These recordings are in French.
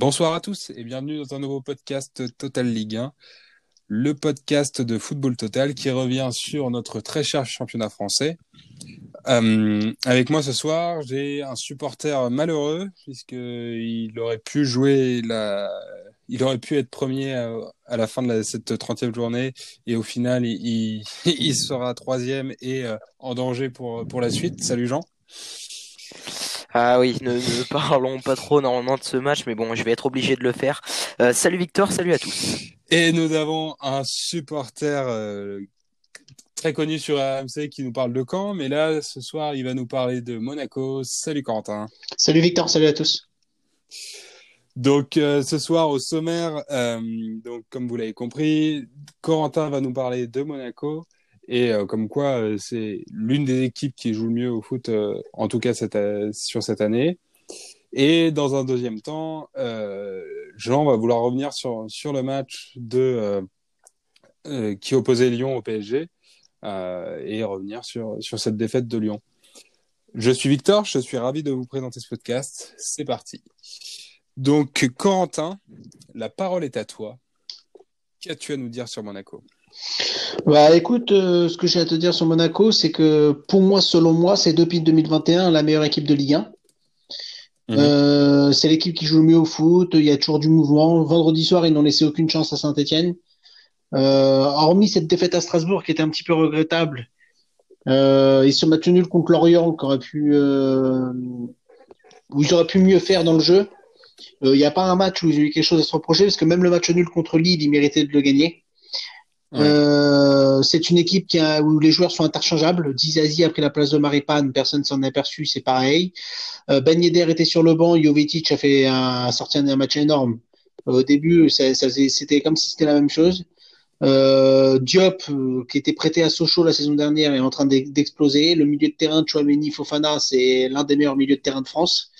Bonsoir à tous et bienvenue dans un nouveau podcast Total Ligue 1, le podcast de football total qui revient sur notre très cher championnat français. Euh, avec moi ce soir, j'ai un supporter malheureux puisqu'il aurait pu jouer. Il aurait pu être premier à, la fin de cette 30e journée et au final, il, il, sera troisième et euh, en danger pour, pour la suite. Salut Jean. Ah oui, ne, ne, parlons pas trop normalement de ce match, mais bon, je vais être obligé de le faire. Euh, salut Victor, salut à tous. Et nous avons un supporter euh, très connu sur AMC qui nous parle de Caen, mais là, ce soir, il va nous parler de Monaco. Salut Quentin. Salut Victor, salut à tous. Donc euh, ce soir au sommaire, euh, donc comme vous l'avez compris, Corentin va nous parler de Monaco. Et euh, comme quoi, euh, c'est l'une des équipes qui joue le mieux au foot, euh, en tout cas cette, sur cette année. Et dans un deuxième temps, Jean va vouloir revenir sur, le match qui opposait Lyon au PSG et revenir sur, sur cette défaite de Lyon. Je suis Victor, je suis ravi de vous présenter ce podcast. C'est parti. Donc, Corentin, la parole est à toi. Qu'as-tu à nous dire sur Monaco? Bah écoute, euh, ce que j'ai à te dire sur Monaco, c'est que pour moi, selon moi, c'est depuis 2021 la meilleure équipe de Ligue 1. Mhm. Euh, c'est l'équipe qui joue le mieux au foot, il y a toujours du mouvement. Vendredi soir, ils n'ont laissé aucune chance à Saint-Etienne. Euh, hormis cette défaite à Strasbourg qui était un petit peu regrettable, ils se match nul contre Lorient, qui aurait pu, où ils auraient pu mieux faire dans le jeu. Il n'y a pas un match où ils ont eu quelque chose à se reprocher, parce que même le match nul contre Lille, ils méritaient de le gagner. Euh, c'est une équipe qui a, où les joueurs sont interchangeables. Dizazi a pris la place de Maripane, personne s'en est aperçu, c'est pareil. Euh, ben Yedder était sur le banc, Jovetic a fait un, sorti un, match énorme. au début, c'était comme si c'était la même chose. Euh, Diop, qui était prêté à Sochaux la saison dernière, est en train d'exploser. Le milieu de terrain de Chouameni Fofana, c'est l'un des meilleurs milieux de terrain de France.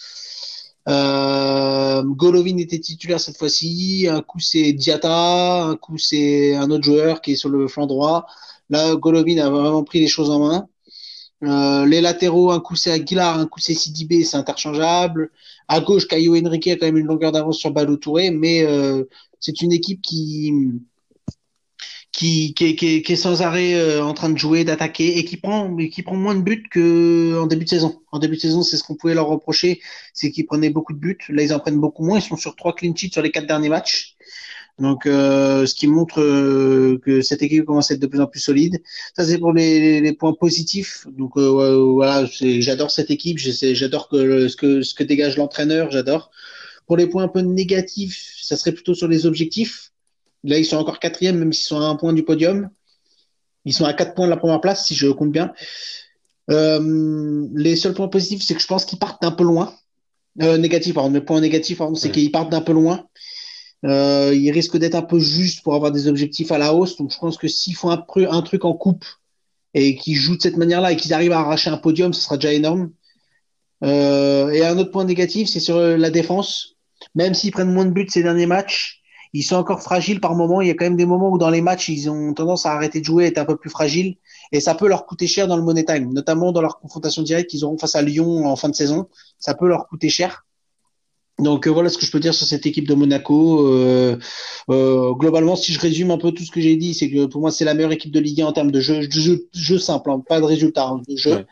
Euh, Golovin était titulaire cette fois-ci. Un coup c'est Diata, un coup c'est un autre joueur qui est sur le flanc droit. Là, Golovin a vraiment pris les choses en main. Euh, les latéraux, un coup c'est Aguilar, un coup c'est Sidibé, c'est interchangeable. À gauche, Caio Henrique a quand même une longueur d'avance sur Balou Touré, mais euh, c'est une équipe qui qui, qui, qui, qui, est sans arrêt euh, en train de jouer, d'attaquer et qui prend, qui prend moins de buts que en début de saison. En début de saison, c'est ce qu'on pouvait leur reprocher, c'est qu'ils prenaient beaucoup de buts. Là, ils en prennent beaucoup moins. Ils sont sur trois clean sheets sur les quatre derniers matchs. Donc, euh, ce qui montre euh, que cette équipe commence à être de plus en plus solide. Ça, c'est pour les, les, points positifs. Donc, voilà, j'adore cette équipe. J'adore que, ce que ce que dégage l'entraîneur. J'adore. Pour les points un peu négatifs, ça serait plutôt sur les objectifs Là, ils sont encore quatrième, même s'ils sont à un point du podium. Ils sont à quatre points de la première place, si je compte bien. Euh, les seuls points positifs, c'est que je pense qu'ils partent d'un peu loin. Euh, négatif, pardon. Le point négatif, pardon, c'est qu'ils partent d'un peu loin. Euh, ils risquent d'être un peu justes pour avoir des objectifs à la hausse. Donc, je pense que s'ils font un, un, truc en coupe et qu'ils jouent de cette manière-là et qu'ils arrivent à arracher un podium, ce sera déjà énorme. Euh, et un autre point négatif, c'est sur la défense. Même s'ils prennent moins de buts ces derniers matchs, ils sont encore fragiles par moments. Il y a quand même des moments où dans les matchs, ils ont tendance à arrêter de jouer, être un peu plus fragiles. Et ça peut leur coûter cher dans le money time, notamment dans leur confrontation directe qu'ils auront face à Lyon en fin de saison. Ça peut leur coûter cher. Donc euh, voilà ce que je peux dire sur cette équipe de Monaco. Euh, euh, globalement, si je résume un peu tout ce que j'ai dit, c'est que pour moi c'est la meilleure équipe de Ligue 1 en termes de jeu, jeu, jeu simple, hein, pas de résultat, hein, de jeu.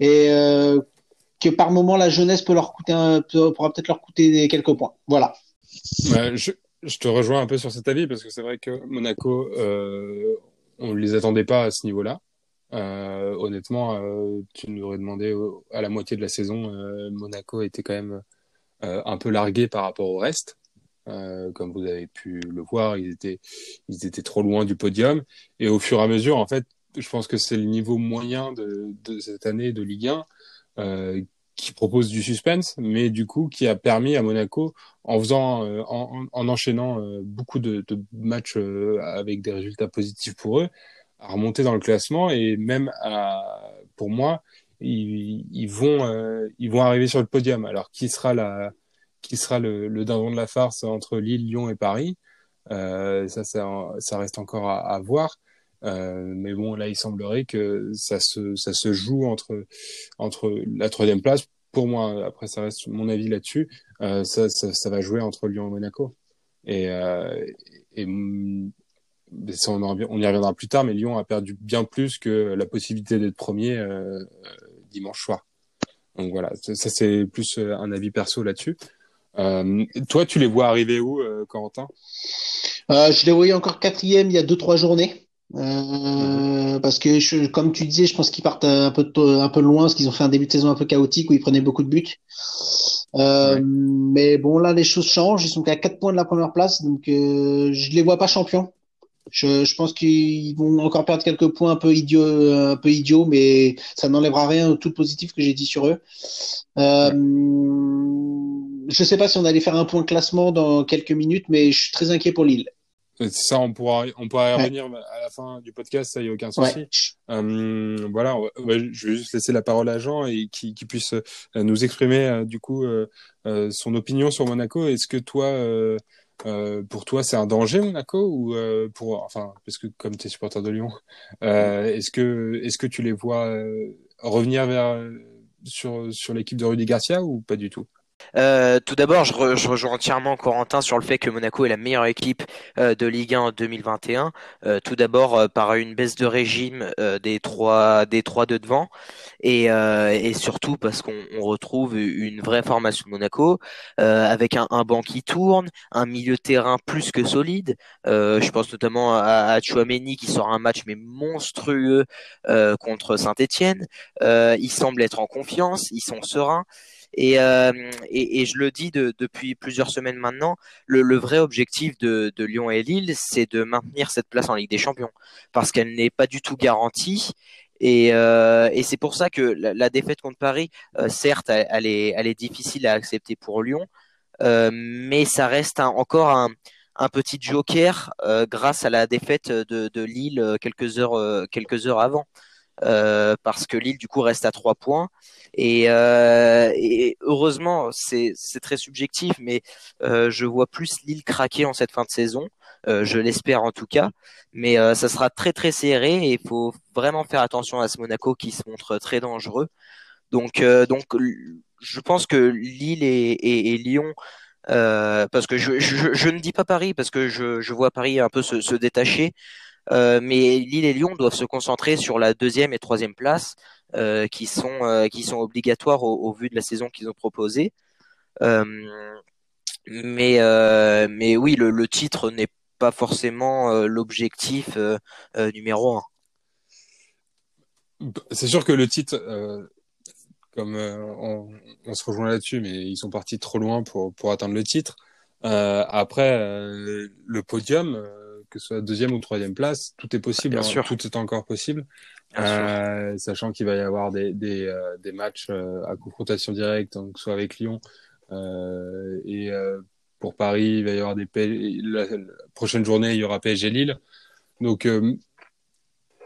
Et euh, que par moment la jeunesse peut leur coûter, un, pourra peut-être leur coûter quelques points. Voilà. je, je te rejoins un peu sur cet avis parce que c'est vrai que Monaco, euh, on ne les attendait pas à ce niveau-là. Euh, honnêtement, euh, tu nous aurais demandé à la moitié de la saison, euh, Monaco était quand même euh, un peu largué par rapport au reste. Euh, comme vous avez pu le voir, ils étaient, ils étaient trop loin du podium. Et au fur et à mesure, en fait, je pense que c'est le niveau moyen de, de cette année de Ligue 1 qui propose du suspense, mais du coup qui a permis à Monaco, en faisant, euh, en, en, enchaînant euh, beaucoup de, de matchs euh, avec des résultats positifs pour eux, à remonter dans le classement et même à, pour moi, ils, ils vont, ils vont arriver sur le podium. Alors qui sera la, qui sera le, le dindon de la farce entre Lille, Lyon et Paris? Ça, ça, ça reste encore à, à voir. Mais bon, là, il semblerait que ça se, ça se joue entre, entre la troisième place. Pour moi, après, ça reste mon avis là-dessus. ça, ça, ça, va jouer entre Lyon et Monaco. Et, et on, y reviendra plus tard, mais Lyon a perdu bien plus que la possibilité d'être premier euh, dimanche soir. Donc voilà, ça, c'est plus euh, un avis perso là-dessus. Euh, toi, tu les vois arriver où, Corentin? Je les voyais encore quatrième il y a deux trois journées. Mhm. Parce que, comme tu disais, je pense qu'ils partent un peu, un peu loin, parce qu'ils ont fait un début de saison un peu chaotique où ils prenaient beaucoup de buts. Mais bon, là, les choses changent. Ils sont qu'à 4 points de la première place, donc je les vois pas champions. Je, je pense qu'ils vont encore perdre quelques points un peu idiots, un peu idiots, mais ça n'enlèvera rien au tout positif que j'ai dit sur eux. Euh, Je sais pas si on allait faire un point de classement dans quelques minutes, mais je suis très inquiet pour Lille. Ça, on pourra, on pourra y revenir à la fin du podcast, ça y a aucun souci. Euh, voilà, je vais juste laisser la parole à Jean et qui, qui puisse euh, nous exprimer euh, du coup euh, son opinion sur Monaco. Est-ce que toi, euh, pour toi, c'est un danger Monaco ou euh, pour enfin parce que comme tu es supporter de Lyon, euh, est-ce que est-ce que tu les vois revenir vers sur sur l'équipe de Rudy Garcia ou pas du tout? Euh, tout d'abord, je, rejoins entièrement Corentin sur le fait que Monaco est la meilleure équipe euh, de Ligue 1 en 2021. Euh, tout d'abord par une baisse de régime des trois des trois de devant et, et surtout parce qu'on retrouve une vraie formation de Monaco avec un, banc qui tourne, un milieu de terrain plus que solide. je pense notamment à, à Chouameni qui sort un match mais monstrueux contre Saint-Étienne. ils semblent être en confiance, ils sont sereins. Et, euh, et, et, je le dis de, depuis plusieurs semaines maintenant, le, vrai objectif de, Lyon et Lille, c'est de maintenir cette place en Ligue des Champions, parce qu'elle n'est pas du tout garantie. Et, euh, c'est pour ça que la, défaite contre Paris, euh, certes, elle, est, difficile à accepter pour Lyon, mais ça reste encore un, petit joker grâce à la défaite de, de Lille quelques heures, quelques heures avant. Euh, parce que Lille du coup reste à trois points. Et, euh, et heureusement c'est très subjectif mais euh, je vois plus Lille craquer en cette fin de saison. Euh, je l'espère en tout cas. Mais euh, ça sera très très serré et il faut vraiment faire attention à ce Monaco qui se montre très dangereux. Donc donc je pense que Lille et, et, et Lyon parce que je, ne dis pas Paris parce que je, vois Paris un peu se, détacher euh, mais Lille et Lyon doivent se concentrer sur la deuxième et troisième place, euh, qui sont euh, qui sont obligatoires au, vu de la saison qu'ils ont proposée. mais mais oui, le titre n'est pas forcément l'objectif numéro un. C'est sûr que le titre, comme on, on, se rejoint là-dessus, mais ils sont partis trop loin pour pour atteindre le titre. après, le podium que ce soit deuxième ou troisième place, tout est possible. Bien hein, sûr. Tout est encore possible. Euh, sachant qu'il va y avoir des, des, euh, des matchs euh, à confrontation directe, donc soit avec Lyon euh, et euh, pour Paris, il va y avoir des la, prochaine journée, il y aura PSG Lille. Donc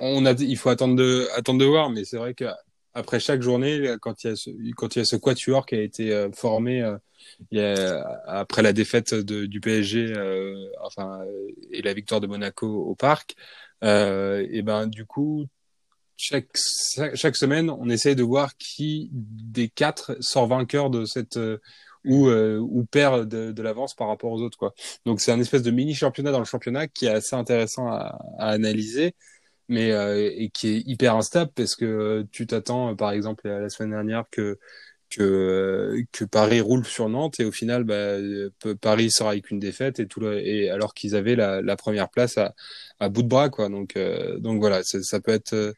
on a, il faut attendre de, attendre de voir, mais c'est vrai que après chaque journée, quand il y a ce, quand il y a ce quatuor qui a été euh, formé euh, il y a, après la défaite de, du PSG, euh, enfin et la victoire de Monaco au Parc, et ben du coup chaque chaque semaine, on essaye de voir qui des quatre sort vainqueur de cette ou ou perd de, de l'avance par rapport aux autres quoi. Donc c'est un espèce de mini championnat dans le championnat qui est assez intéressant à, à analyser mais euh, et qui est hyper instable parce que tu t'attends, par exemple, la semaine dernière que que que Paris roule sur Nantes et au final, bah, Paris sera avec une défaite et tout le, et alors qu'ils avaient la, première place à, à bout de bras, quoi. Donc euh, donc voilà, ça peut être euh,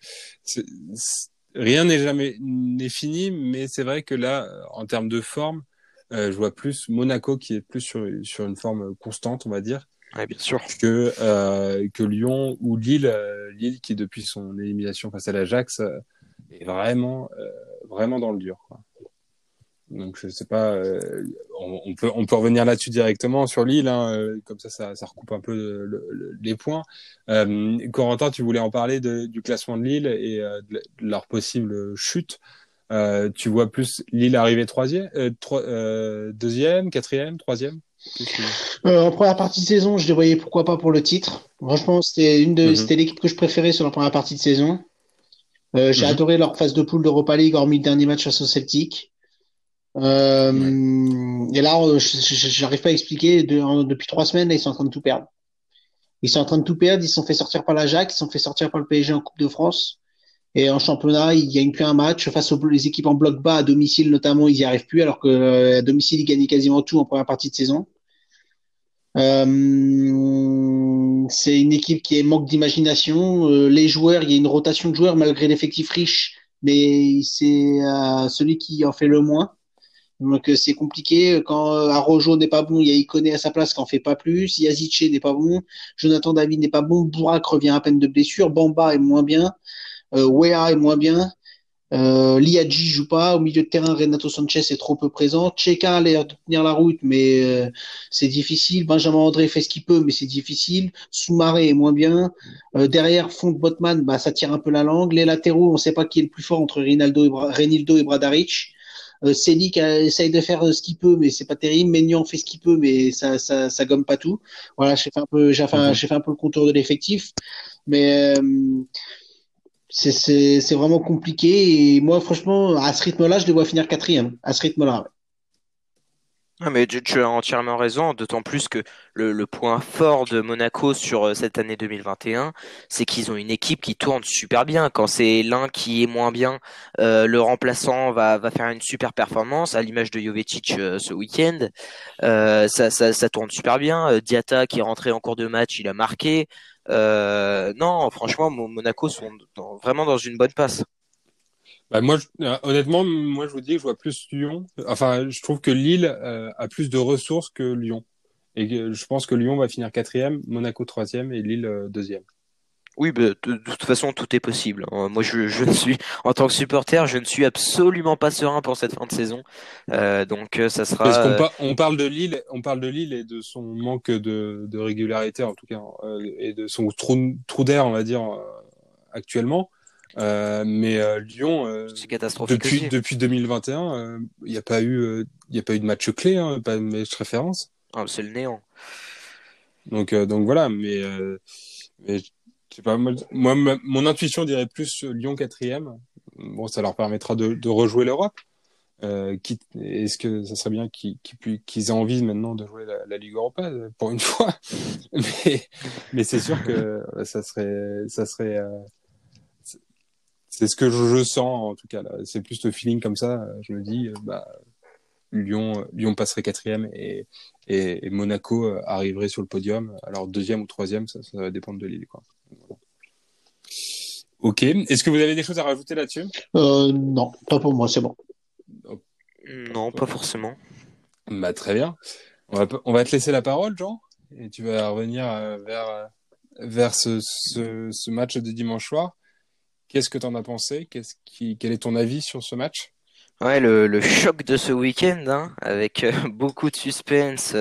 rien n'est jamais n'est fini, mais c'est vrai que là, en termes de forme, je vois plus Monaco qui est plus sur sur une forme constante, on va dire, bien sûr. Que, euh, que Lyon ou Lille, euh, Lille qui depuis son élimination face à l'Ajax euh, est vraiment, euh, vraiment dans le dur. Donc je sais pas, on, on, peut on peut revenir là-dessus directement sur Lille, hein, comme ça, ça, ça recoupe un peu le, les points. Corentin, tu voulais en parler de, du classement de Lille et de leur possible chute. tu vois plus Lille arriver troisième, deuxième, quatrième, troisième? Euh, En première partie de saison, je les voyais pourquoi pas pour le titre. Franchement, c'était une de, mm-hmm. c'était l'équipe que je préférais sur la première partie de saison. Euh, j'ai mm-hmm. adoré leur phase de poule d'Europa League, hormis le dernier match face au Celtic. Euh, Et là, j'arrive pas à expliquer. depuis trois semaines, ils sont en train de tout perdre. Ils sont en train de tout perdre. Ils se sont fait sortir par l'Ajax, ils se sont fait sortir par le PSG en Coupe de France. Et en championnat, ils gagnent plus un match face aux les équipes en bloc bas à domicile notamment, ils y arrivent plus, alors que euh, à domicile ils gagnent quasiment tout en première partie de saison. Euh, c'est une équipe qui est manque d'imagination. Euh, les joueurs, il y a une rotation de joueurs malgré l'effectif riche, mais c'est euh, celui qui en fait le moins. Donc euh, c'est compliqué. Quand Arojo n'est pas bon, il y a Ikoné à sa place qui en fait pas plus. Yazice n'est pas bon. Jonathan David n'est pas bon. Bourak revient à peine de blessure. Bamba est moins bien. Wea est moins bien. Euh, Liadji joue pas au milieu de terrain. Renato Sanchez est trop peu présent. Cheka a l'air de tenir la route, mais euh, c'est difficile. Benjamin André fait ce qu'il peut, mais c'est difficile. Soumaré est moins bien. Euh, derrière, Font Botman, bah ça tire un peu la langue. Les latéraux, on ne sait pas qui est le plus fort entre Rinaldo et, Bra Renildo et Bradaric. Euh, Selic essaye de faire ce qu'il peut, mais c'est pas terrible. Maignan fait ce qu'il peut, mais ça, ça, ça gomme pas tout. Voilà, j'ai fait un peu, j'ai fait, j'ai fait un peu le contour de l'effectif, mais c'est vraiment compliqué. Et moi, franchement, à ce rythme-là, je les finir quatrième. À ce rythme-là. Ah, mais tu, as entièrement raison, d'autant plus que le, point fort de Monaco sur euh, cette année 2021, c'est qu'ils ont une équipe qui tourne super bien. Quand c'est l'un qui est moins bien, euh, le remplaçant va, faire une super performance, à l'image de Jovetic euh, ce week-end. ça, ça, tourne super bien. Diata qui est rentré en cours de match, il a marqué. Euh, non, franchement, Monaco sont vraiment dans une bonne passe. Bah moi, euh, honnêtement, moi je vous dis que je vois plus Lyon. Enfin, je trouve que Lille euh, a plus de ressources que Lyon. Et je pense que Lyon va finir quatrième, Monaco troisième et Lille deuxième. Oui, bah, de, toute façon, tout est possible. Hein. Moi, je, je suis, en tant que supporter, je ne suis absolument pas serein pour cette fin de saison. Euh, donc, euh, ça sera. Parce qu'on on parle de Lille, on parle de Lille et de son manque de, de régularité, en tout cas, euh, et de son trou, trou d'air, on va dire, euh, actuellement. mais Lyon, depuis depuis 2021, il n'y a pas eu, il a pas eu de match clé, hein, pas de match référence. Ah, c'est le néant. Donc donc voilà, mais, mais pas, moi, mon intuition dirait plus Lyon quatrième. Bon, ça leur permettra de, de rejouer l'Europe. Euh, Est-ce que ça serait bien qu'ils aient envie maintenant de jouer la, la, Ligue Europa pour une fois? Mais, mais c'est sûr que ça serait, ça serait. Euh, c'est ce que je, sens en tout cas. C'est plus le feeling comme ça. Je me dis, euh, bah, Lyon, Lyon passerait quatrième et, et, Monaco euh, arriverait sur le podium. Alors deuxième ou troisième, ça, ça va dépendre de l'île. Ok. Est-ce que vous avez des choses à rajouter là-dessus? Euh, Non, pas pour moi, c'est bon. Non, pas forcément. Bah, très bien. On va, on va te laisser la parole, Jean, et tu vas revenir euh, vers, vers ce, ce, match de dimanche soir. Qu'est-ce que tu en as pensé? Qu'est-ce qui, Quel est ton avis sur ce match? Ouais, le, le, choc de ce week-end, hein, avec euh, beaucoup de suspense,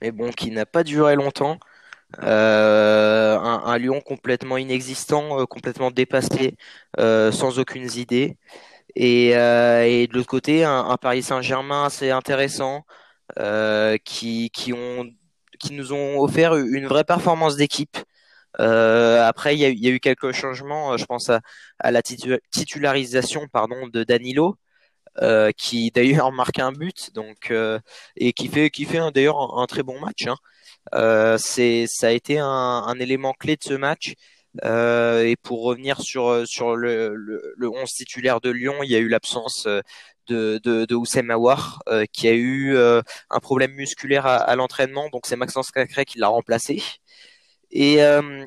mais bon, qui n'a pas duré longtemps. Euh, un, un, Lyon complètement inexistant, euh, complètement dépassé, euh, sans aucune idée. Et, de l'autre côté, un, Paris Saint-Germain assez intéressant, qui, qui, ont, qui nous ont offert une vraie performance d'équipe. Après, il y, a, eu quelques changements. Je pense à, la titularisation pardon, de Danilo, qui d'ailleurs marque un but, donc et qui fait qui fait d'ailleurs un, un, très bon match. Hein. Euh, c'est ça a été un, élément clé de ce match. Euh, et pour revenir sur sur le, le, le 11 titulaire de Lyon, il y a eu l'absence de, de, de Oussem Aouar, euh, qui a eu euh, un problème musculaire à, l'entraînement, donc c'est Maxence Cacré qui l'a remplacé. Et, euh,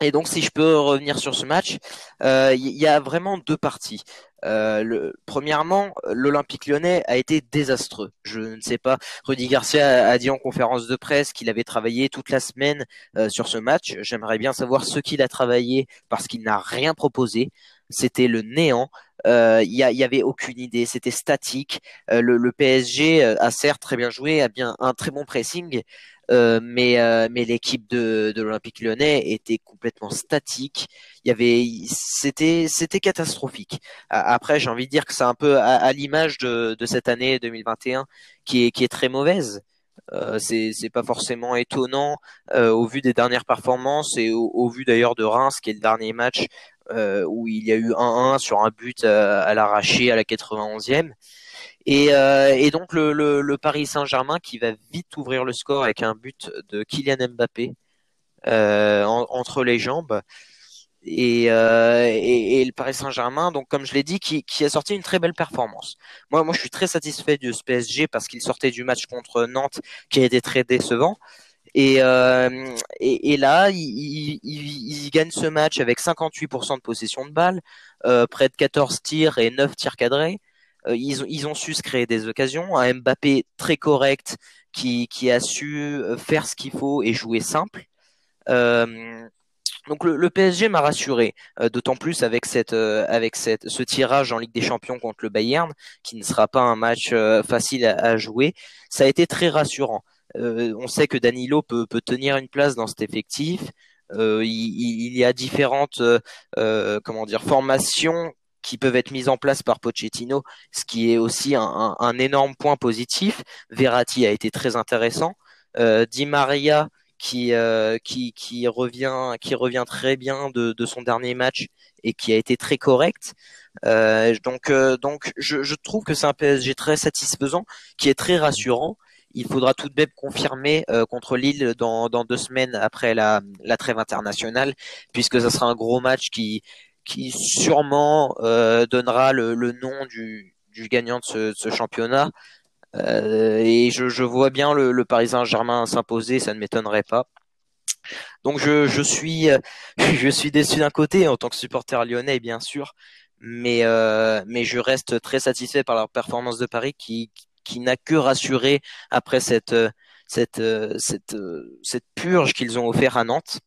et donc si je peux revenir sur ce match, il y a vraiment deux parties. Euh, premièrement, l'Olympique lyonnais a été désastreux. Je ne sais pas, Rudy Garcia a dit en conférence de presse qu'il avait travaillé toute la semaine euh, sur ce match. J'aimerais bien savoir ce qu'il a travaillé parce qu'il n'a rien proposé. C'était le néant. Euh, il euh, y, avait aucune idée, c'était statique. Euh, le, PSG a certes très bien joué, a bien un très bon pressing, euh, mais euh, mais l'équipe de, l'Olympique Lyonnais était complètement statique. Il y avait c'était c'était catastrophique. Après, j'ai envie de dire que c'est un peu à, l'image de, cette année 2021 qui est qui est très mauvaise. Euh, c'est c'est pas forcément étonnant euh, au vu des dernières performances et au, vu d'ailleurs de Reims qui est le dernier match euh, où il y a eu 1-1 sur un but à, l'arraché à la 91e. Et, et donc le, Paris Saint-Germain qui va vite ouvrir le score avec un but de Kylian Mbappé entre les jambes. Euh, et, le Paris Saint-Germain, donc comme je l'ai dit, qui, qui, a sorti une très belle performance. Moi, moi, je suis très satisfait de ce PSG parce qu'il sortait du match contre Nantes qui a été très décevant. Et, euh, et, là, il, il, ce match avec 58% de possession de balle, euh, près de 14 tirs et 9 tirs cadrés. Euh, ils, ont, su se créer des occasions. Un Mbappé très correct qui, a su faire ce qu'il faut et jouer simple. Donc le, PSG m'a rassuré, d'autant plus avec ce tirage en Ligue des Champions contre le Bayern, qui ne sera pas un match facile à, jouer. Ça a été très rassurant. On sait que Danilo peut, tenir une place dans cet effectif. Il, il, y a différentes comment dire formations qui peuvent être mises en place par Pochettino, ce qui est aussi un, énorme point positif. Verratti a été très intéressant. Di Maria qui, euh, revient, qui revient très bien de, son dernier match et qui a été très correct. Euh, donc, euh, donc je, je, trouve que c'est un PSG très satisfaisant, qui est très rassurant. Il faudra tout de même confirmer euh, contre Lille dans, dans, deux semaines après la, la trêve internationale, puisque ce sera un gros match qui, qui sûrement euh, donnera le, le nom du, du gagnant de ce, de ce championnat. Euh, et je, je, vois bien le, le Paris Saint-Germain s'imposer, ça ne m'étonnerait pas. Donc je, je suis je suis déçu d'un côté en tant que supporter lyonnais bien sûr, mais euh, mais je reste très satisfait par la performance de Paris qui qui n'a que rassuré après cette cette cette cette purge qu'ils ont offert à Nantes.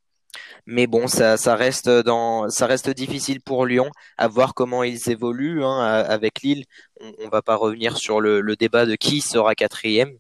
Mais bon, ça, ça, reste dans, ça reste difficile pour Lyon à voir comment ils évoluent hein, avec Lille. On, on, va pas revenir sur le, le débat de qui sera quatrième.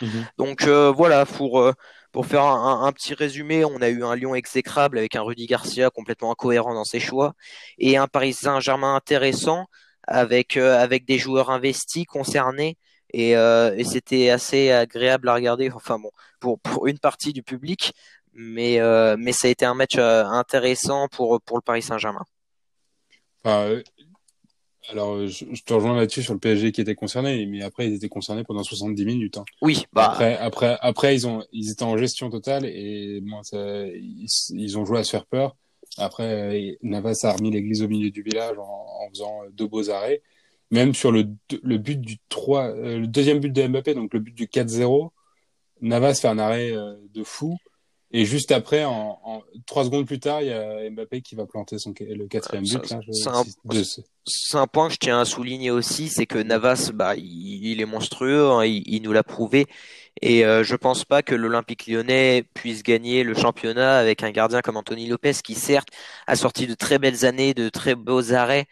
Mhm. Donc euh, voilà, pour euh, pour faire un, un, petit résumé, on a eu un Lyon exécrable avec un Rudy Garcia complètement incohérent dans ses choix et un Paris Saint-Germain intéressant avec euh, avec des joueurs investis concernés et, et c'était assez agréable à regarder. Enfin bon, pour pour une partie du public, mais, euh, mais ça a été un match euh, intéressant pour, pour le Paris Saint-Germain. Euh, alors, je, te rejoins là-dessus sur le PSG qui était concerné, mais après, ils étaient concernés pendant 70 minutes. Hein. Oui, bah. Après, après, après ils, ont, ils étaient en gestion totale et bon, ça, ils, ont joué à se faire peur. Après, Navas a remis l'église au milieu du village en, en faisant deux beaux arrêts. Même sur le, le but du 3, le deuxième but de Mbappé, donc le but du 4-0, Navas fait un arrêt de fou. Et juste après, en, en, trois secondes plus tard, il y a Mbappé qui va planter son, le quatrième but. C'est un, point que je tiens à souligner aussi, c'est que Navas, bah, il, est monstrueux, hein, il, nous l'a prouvé. Et euh, je pense pas que l'Olympique lyonnais puisse gagner le championnat avec un gardien comme Anthony Lopez, qui certes a sorti de très belles années, de très beaux arrêts,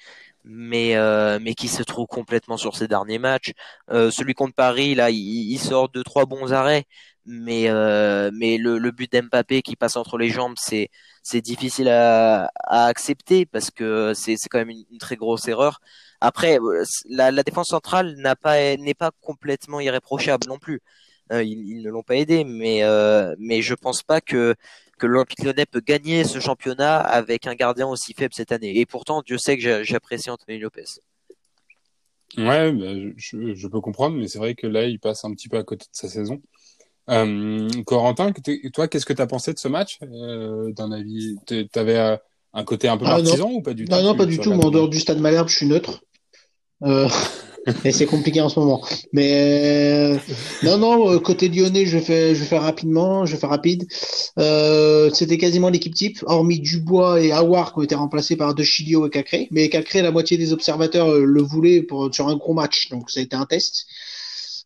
mais euh, mais qui se trouve complètement sur ses derniers matchs. Euh, celui contre Paris, là, il, il, sort de trois bons arrêts, mais euh, mais le, le but d'Mbappé qui passe entre les jambes c'est c'est difficile à, à, accepter parce que c'est c'est quand même une, très grosse erreur après euh, la, la défense centrale n'a pas n'est pas complètement irréprochable non plus euh, ils, ils, ne l'ont pas aidé mais euh, mais je pense pas que que l'Olympique Lyonnais peut gagner ce championnat avec un gardien aussi faible cette année et pourtant Dieu sait que j'apprécie Anthony Lopez Ouais, bah, je, je, peux comprendre, mais c'est vrai que là, il passe un petit peu à côté de sa saison. Euh, Corentin, toi, qu'est-ce que tu as pensé de ce match? Euh, D'un avis, tu avais euh, un côté un peu ah, partisan ou pas du tout? Non, non, pas du tout. Mais en dehors du stade Malherbe, je suis neutre. Euh, et c'est compliqué en ce moment. Mais euh, non, non, euh, côté lyonnais, je fais, je faire rapidement, je faire rapide. Euh, C'était quasiment l'équipe type, hormis Dubois et Awar qui ont été remplacés par De Chilio et Cacré. Mais Cacré, la moitié des observateurs le voulaient pour, sur un gros match, donc ça a été un test.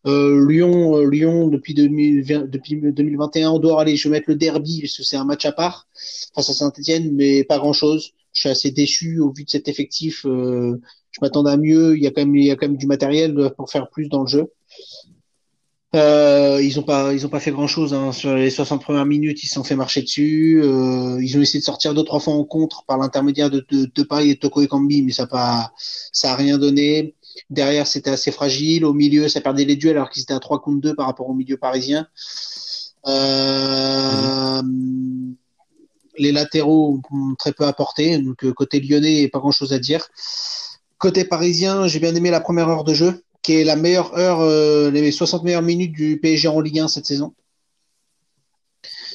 Lyon, Lyon depuis, 2020, depuis 2021, on doit aller, je vais mettre le derby parce que c'est un match à part face à Saint-Etienne, mais pas grand-chose. Je suis assez déçu au vu de cet effectif. Euh, je m'attendais à mieux. Il y a quand même, il y a quand même du matériel pour faire plus dans le jeu. Euh, ils ont pas, pas fait grand chose hein. sur les 60 premières minutes. Ils se sont fait marcher dessus. Euh, ils ont essayé de sortir deux trois fois en contre par l'intermédiaire de, de, de Paris et Toko Ekambi, mais ça pas, ça a rien donné. Derrière, c'était assez fragile. Au milieu, ça perdait les duels alors qu'ils étaient à 3 contre 2 par rapport au milieu parisien. Euh, Les latéraux ont très peu apporté. Donc, euh, côté lyonnais, pas grand chose à dire. Côté parisien, j'ai bien aimé la première heure de jeu, qui est la meilleure heure, euh, les 60 meilleures minutes du PSG en Ligue 1 cette saison.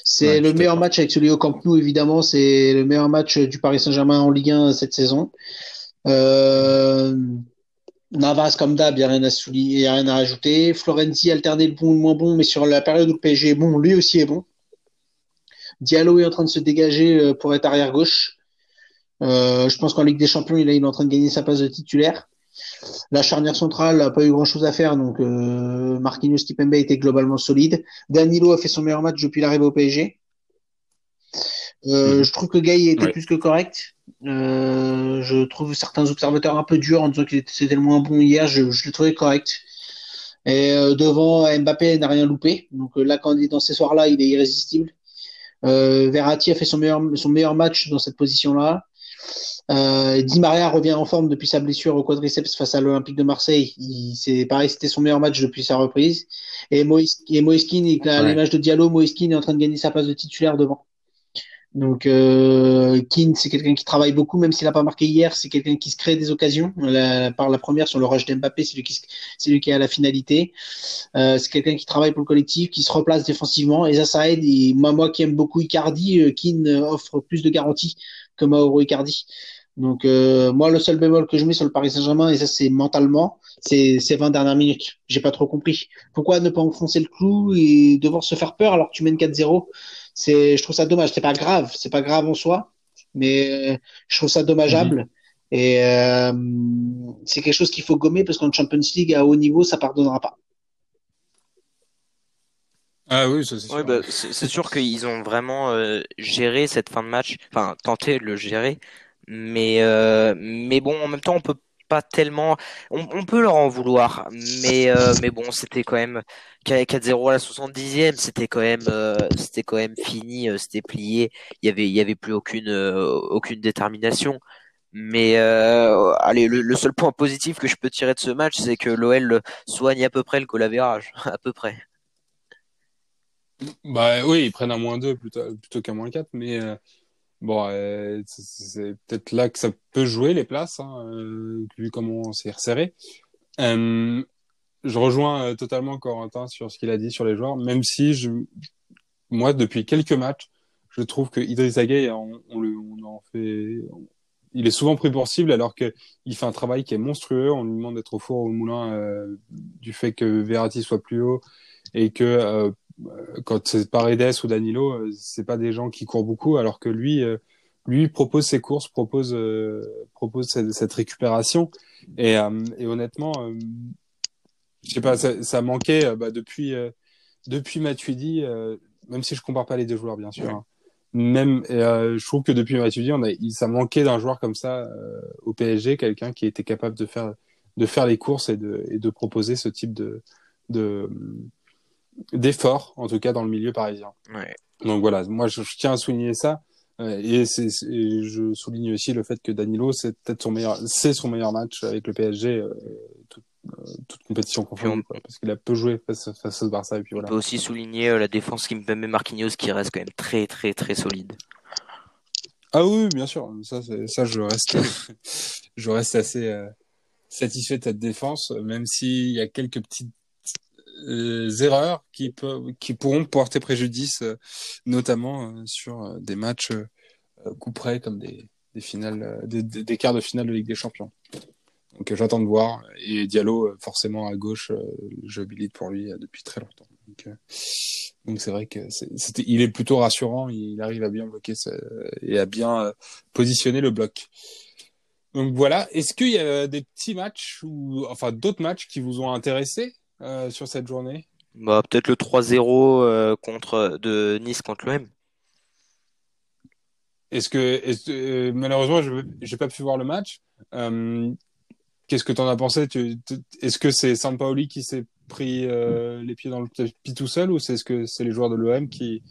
C'est Ouais, le meilleur match avec celui au Camp Nou, évidemment. C'est le meilleur match du Paris Saint-Germain en Ligue 1 cette saison. Euh, Navas, comme d'hab, il n'y a rien à souligner, y a rien à rajouter. Florenzi alterné le bon ou le moins bon, mais sur la période où le PSG est bon, lui aussi est bon. Diallo est en train de se dégager euh, pour être arrière gauche. Euh, je pense qu'en Ligue des Champions, il est, en train de gagner sa place de titulaire. La charnière centrale n'a pas eu grand chose à faire, donc euh, Marquinhos Kipembe était globalement solide. Danilo a fait son meilleur match depuis l'arrivée au PSG. Euh, Mhm. Je trouve que Gay était Ouais. plus que correct. Euh, je trouve certains observateurs un peu durs en disant qu'il était c'était le moins bon hier. Je, je l'ai trouvé correct. Et euh, devant Mbappé il n'a rien loupé. Donc euh, là, quand il est dans ces soirs-là, il est irrésistible. Euh, Verratti a fait son meilleur son meilleur match dans cette position-là. Euh, Di Maria revient en forme depuis sa blessure au quadriceps face à l'Olympique de Marseille. Il, c'est pareil, c'était son meilleur match depuis sa reprise. Et Moïse, et Moïse Kean, à Ouais. l'image de Diallo, Moïse Kean est en train de gagner sa place de titulaire devant. Donc, euh, Keane, c'est quelqu'un qui travaille beaucoup, même s'il n'a pas marqué hier, c'est quelqu'un qui se crée des occasions. Par la première, sur le rush d'Mbappé, c'est lui qui, c'est lui qui à la finalité. Euh, c'est quelqu'un qui travaille pour le collectif, qui se replace défensivement, et ça, ça aide. Et moi, moi qui aime beaucoup Icardi, euh, Keane euh, offre plus de garanties que Mauro Icardi. Donc, euh, moi, le seul bémol que je mets sur le Paris Saint-Germain, et ça, c'est mentalement, c'est ces 20 dernières minutes. J'ai pas trop compris. Pourquoi ne pas enfoncer le clou et devoir se faire peur alors que tu mènes 4-0? C'est, je trouve ça dommage. C'est pas grave, c'est pas grave en soi, mais euh, je trouve ça dommageable. Et euh, c'est quelque chose qu'il faut gommer parce qu'en Champions League à haut niveau, ça pardonnera pas. Ah oui, ça c'est Oui, sûr. bah, c'est c'est sûr qu'ils ont vraiment euh, géré cette fin de match, enfin tenté de le gérer, mais euh, mais bon, en même temps, on peut pas tellement, on, peut leur en vouloir, mais euh, mais bon, c'était quand même 4-0 à la 70e, c'était quand même euh, c'était quand même fini, euh, c'était plié, il y avait il y avait plus aucune aucune détermination. Mais allez, le, seul point positif que je peux tirer de ce match, c'est que l'OL soigne à peu près le goal average, à peu près. Bah oui, ils prennent un moins 2 plutôt, plutôt qu'un moins 4, mais bon, euh, c'est peut-être là que ça peut jouer les places, hein, euh, vu comment c'est resserré. Euh, je rejoins totalement Corentin sur ce qu'il a dit sur les joueurs, même si je, moi, depuis quelques matchs, je trouve que Idriss Gueye, on, on, le, on en fait, il est souvent pris pour cible alors que il fait un travail qui est monstrueux. On lui demande d'être au four au moulin du fait que Verratti soit plus haut et que quand c'est Paredes ou Danilo, euh, c'est pas des gens qui courent beaucoup, alors que lui, euh, lui propose ses courses, propose euh, propose cette, cette récupération. Et, euh, et honnêtement, euh, je sais pas, ça, ça manquait euh, bah, depuis euh, depuis Matuidi, euh, même si je compare pas les deux joueurs bien sûr. hein. Même, euh, je trouve que depuis Matuidi, on a, il, ça manquait d'un joueur comme ça euh, au PSG, quelqu'un qui était capable de faire de faire les courses et de et de proposer ce type de de d'effort, en tout cas dans le milieu parisien. Ouais. Donc voilà, moi je, je tiens à souligner ça. Euh, et, c'est, c'est- et je souligne aussi le fait que Danilo, c'est peut-être son meilleur, c'est son meilleur match avec le PSG, euh, tout, euh, toute compétition confondue, parce qu'il a peu joué face, face au Barça et puis On voilà. peut aussi souligner euh, la défense Kimpembe Marquinhos qui reste quand même très très très solide. Ah oui, bien sûr, ça, c'est- ça je reste, je reste assez satisfait de cette défense, même s'il y a quelques petites euh, erreurs qui peuvent, qui pourront porter préjudice, euh, notamment euh, sur euh, des matchs coup près comme des, des finales, des, quarts de finale de Ligue des Champions. Donc j'attends de voir. Et Diallo, forcément à gauche, je milite pour lui depuis très longtemps. Donc c'est vrai que il est plutôt rassurant. Il arrive à bien bloquer et à bien positionner le bloc. Donc voilà. Est-ce qu'il y a des petits matchs ou enfin d'autres matchs qui vous ont intéressé? Euh, sur cette journée Bah, peut-être le 3-0 euh, contre de Nice contre l'OM. Est-ce que euh, malheureusement je j'ai pas pu voir le match. Qu'est-ce que tu en as pensé? Est-ce que c'est Sampaoli qui s'est pris les pieds dans le tapis tout seul ou c'est est-ce que c'est les joueurs de l'OM qui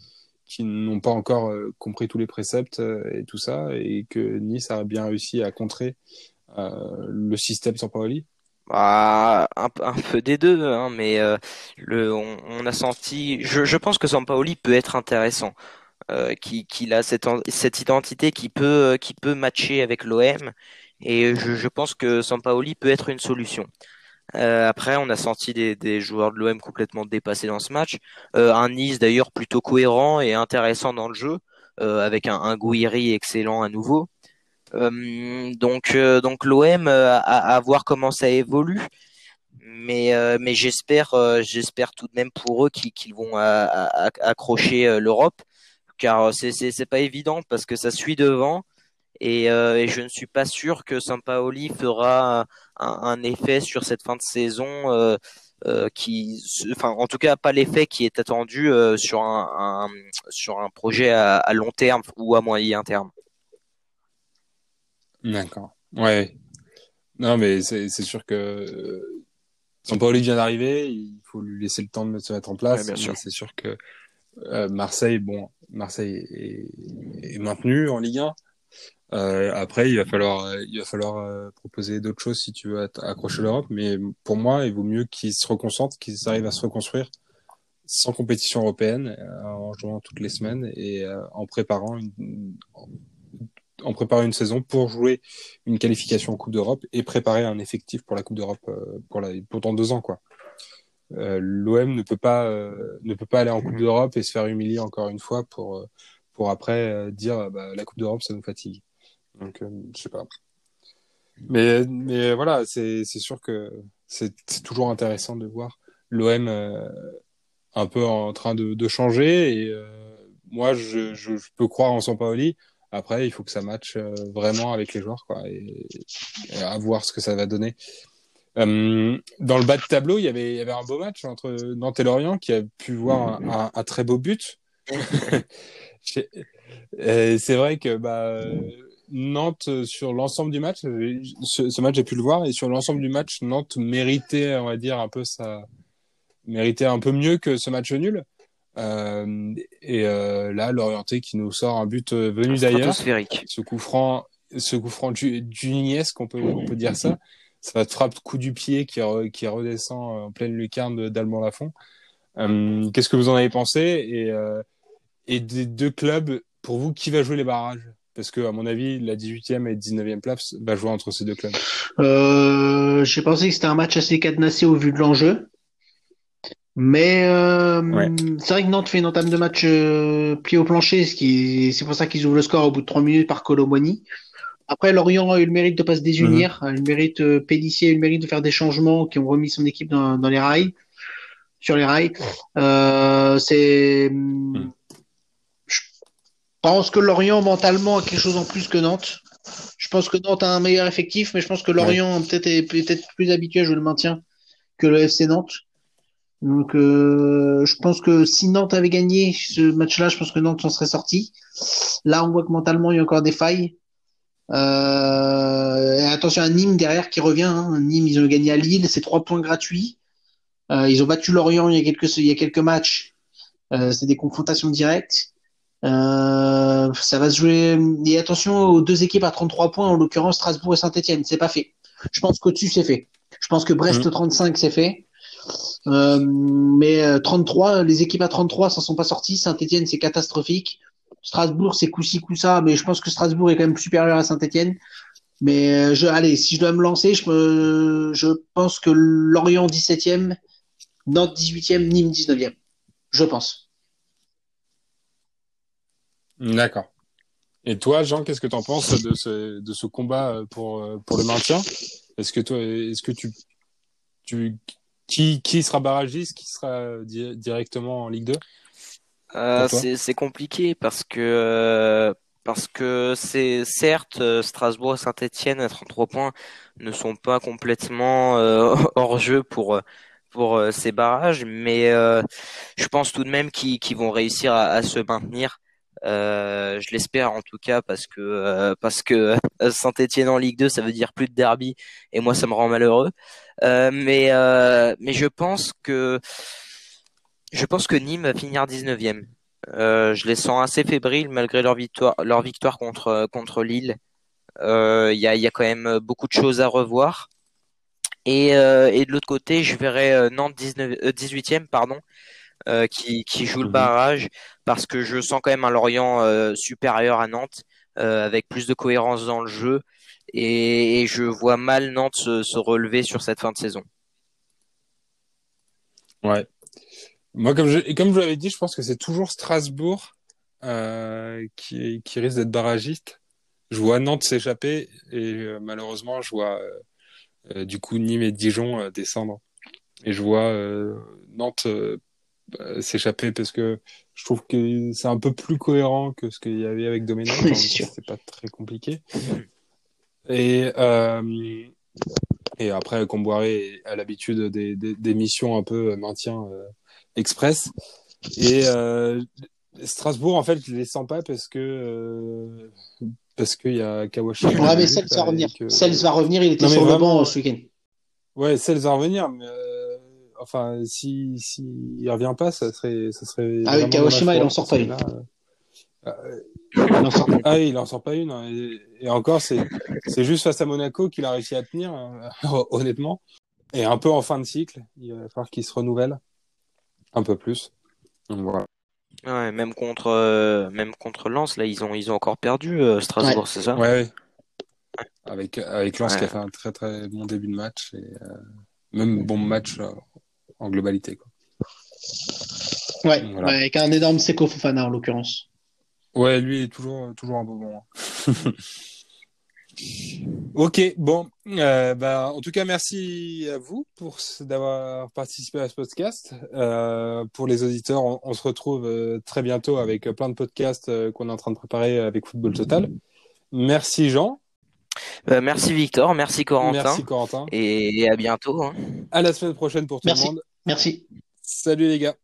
qui n'ont pas encore compris tous les préceptes et tout ça et que Nice a bien réussi à contrer le système Sampaoli? Bah, un, un peu des deux, hein, mais euh, le, on, a senti. Je, pense que Sampaoli peut être intéressant, euh, qu'il a cette, cette identité qui peut, euh, qui peut matcher avec l'OM, et je, pense que Sampaoli peut être une solution. Euh, après, on a senti des, des joueurs de l'OM complètement dépassés dans ce match. Un Nice d'ailleurs plutôt cohérent et intéressant dans le jeu, avec un, un Gouiri excellent à nouveau. Euh, donc, euh, donc l'OM, euh, à, à voir comment ça évolue. Mais, mais j'espère, j'espère tout de même pour eux qu'ils vont accrocher l'Europe, car c'est c'est pas évident parce que ça suit devant et, je ne suis pas sûr que Sampaoli fera un, effet sur cette fin de saison qui, enfin en tout cas pas l'effet qui est attendu sur un, sur un projet à long terme ou à moyen terme. D'accord. Ouais. Non, mais c'est sûr que euh, Sampaoli vient d'arriver, il faut lui laisser le temps de se mettre en place. Ouais, bien mais sûr. c'est sûr que euh, Marseille, bon, Marseille est, est maintenu en Ligue 1. Euh, après, il va falloir, il va falloir euh, proposer d'autres choses si tu veux accrocher l'Europe. Mais pour moi, il vaut mieux qu'ils se reconcentrent, qu'ils arrivent à se reconstruire sans compétition européenne, euh, en jouant toutes les semaines et euh, en préparant une, en préparant une saison pour jouer une qualification en Coupe d'Europe et préparer un effectif pour la Coupe d'Europe euh, pour la pour dans deux ans quoi. Euh, L'OM ne peut pas euh, ne peut pas aller en Coupe d'Europe et se faire humilier encore une fois pour pour après dire bah, la Coupe d'Europe ça nous fatigue. Donc je sais pas. Mais mais voilà c'est c'est sûr que c'est c'est toujours intéressant de voir l'OM un peu en train de, de changer et euh, moi je, je, je peux croire en Sampaoli après il faut que ça matche euh, vraiment avec les joueurs quoi et, et à voir ce que ça va donner euh, dans le bas de tableau il y avait il y avait un beau match entre Nantes et Lorient qui a pu voir un, un, un très beau but Et c'est vrai que bah Nantes sur l'ensemble du match ce, ce match j'ai pu le voir et sur l'ensemble du match Nantes méritait on va dire un peu sa méritait un peu mieux que ce match nul. Euh, et euh, là, l'orienté qui nous sort un but euh, venu d'ailleurs. Ce coup franc, ce coup franc du, du qu'on peut, on peut dire ça. Ça frappe coup du pied qui, re, qui redescend en pleine lucarne d'Alban Lafont. Euh, Qu'est-ce que vous en avez pensé? Et, euh, et des deux clubs, pour vous, qui va jouer les barrages? Parce que, à mon avis, la 18e et 19e place va jouer entre ces deux clubs. Euh, J'ai pensé que c'était un match assez cadenassé au vu de l'enjeu. Mais euh, Ouais. c'est vrai que Nantes fait une entame de match euh, pied au plancher, ce qui c'est pour ça qu'ils ouvrent le score au bout de trois minutes par Colomboigny. Après, Lorient a eu le mérite de pas se désunir, a eu le mérite euh, Pélissier a eu le mérite de faire des changements qui ont remis son équipe dans, dans les rails, sur les rails. Euh, c'est, je pense que Lorient mentalement a quelque chose en plus que Nantes. Je pense que Nantes a un meilleur effectif, mais je pense que Lorient peut-être est peut-être plus habitué à jouer le maintien que le FC Nantes. Donc, euh, je pense que si Nantes avait gagné ce match-là, je pense que Nantes s'en serait sorti. Là, on voit que mentalement, il y a encore des failles. Euh, et attention à Nîmes derrière qui revient. Hein. Nîmes, ils ont gagné à Lille, c'est trois points gratuits. Euh, ils ont battu Lorient il y a quelques, il y a quelques matchs. Euh, c'est des confrontations directes. Euh, ça va se jouer. Et attention aux deux équipes à 33 points, en l'occurrence Strasbourg et Saint-Etienne. C'est pas fait. Je pense qu'au-dessus, c'est fait. Je pense que Brest Mmh. 35, c'est fait. Euh, mais euh, 33, les équipes à 33 s'en sont pas sorties. Saint-Etienne, c'est catastrophique. Strasbourg, c'est coup-ci, coup-ça, mais je pense que Strasbourg est quand même supérieur à Saint-Etienne. Mais euh, je, allez, si je dois me lancer, je, me, je pense que Lorient 17e, Nantes 18e, Nîmes 19e. Je pense. D'accord. Et toi, Jean, qu'est-ce que tu en penses de ce, combat pour, pour le maintien? Est-ce que toi, est-ce que tu, qui, qui sera barragiste, qui sera di directement en Ligue 2 euh, C'est compliqué parce que parce que c'est certes Strasbourg et Saint-Etienne à 33 points ne sont pas complètement euh, hors jeu pour pour euh, ces barrages, mais euh, je pense tout de même qu'ils qu vont réussir à, à se maintenir. Euh, je l'espère en tout cas parce que euh, parce que Saint-Étienne en Ligue 2 ça veut dire plus de derby et moi ça me rend malheureux. Euh, mais euh, mais je pense que je pense que Nîmes va finir 19e. Euh, je les sens assez fébriles malgré leur victoire leur victoire contre contre Lille. Il y a y a quand même beaucoup de choses à revoir. Et, et de l'autre côté, je verrais Nantes 19, 18e, pardon, qui, qui joue le mhm. barrage parce que je sens quand même un Lorient supérieur à Nantes avec plus de cohérence dans le jeu et, je vois mal Nantes se, relever sur cette fin de saison. Ouais. Moi, comme je, comme je vous l'avais dit, je pense que c'est toujours Strasbourg euh, qui, qui risque d'être barragiste. Je vois Nantes s'échapper et euh, malheureusement, je vois euh, du coup Nîmes et Dijon descendre. Et je vois Nantes s'échapper parce que je trouve que c'est un peu plus cohérent que ce qu'il y avait avec Domenech. c'est pas très compliqué. Et, euh, et après, Comboiré a l'habitude des, des, des, missions un peu maintien euh, express. Et euh, Strasbourg, en fait, je les sens pas parce que euh, parce qu'il y a Kawashi. Ouais, mais Sels va revenir. Sels va revenir, il était sur le banc ce week-end. Ouais, Sels va revenir, mais euh, enfin, si, si il revient pas, ça serait, ça serait. Ah oui, Kawashima, il en sort pas une. Euh, ah oui, il en sort pas une. Hein. Et, encore, c'est c'est juste face à Monaco qu'il a réussi à tenir, euh, honnêtement. Et un peu en fin de cycle, il va falloir qu'il se renouvelle un peu plus. Donc voilà. Ouais, même contre euh, même contre Lens, là, ils ont ils ont encore perdu euh, Strasbourg, c'est ça? Ouais, Avec avec Lens qui a fait un très très bon début de match et même bon match en globalité quoi. Ouais, avec un énorme Seko Fofana en l'occurrence. Ouais, lui est toujours, toujours un moment. ok, bon, euh, bah, en tout cas, merci à vous pour d'avoir participé à ce podcast. Euh, pour les auditeurs, on, se retrouve euh, très bientôt avec plein de podcasts euh, qu'on est en train de préparer avec Football Total. Merci Jean. Merci Victor, merci Corentin. Merci Corentin. Et à bientôt. Hein. À la semaine prochaine pour tout le monde. Merci. Salut les gars.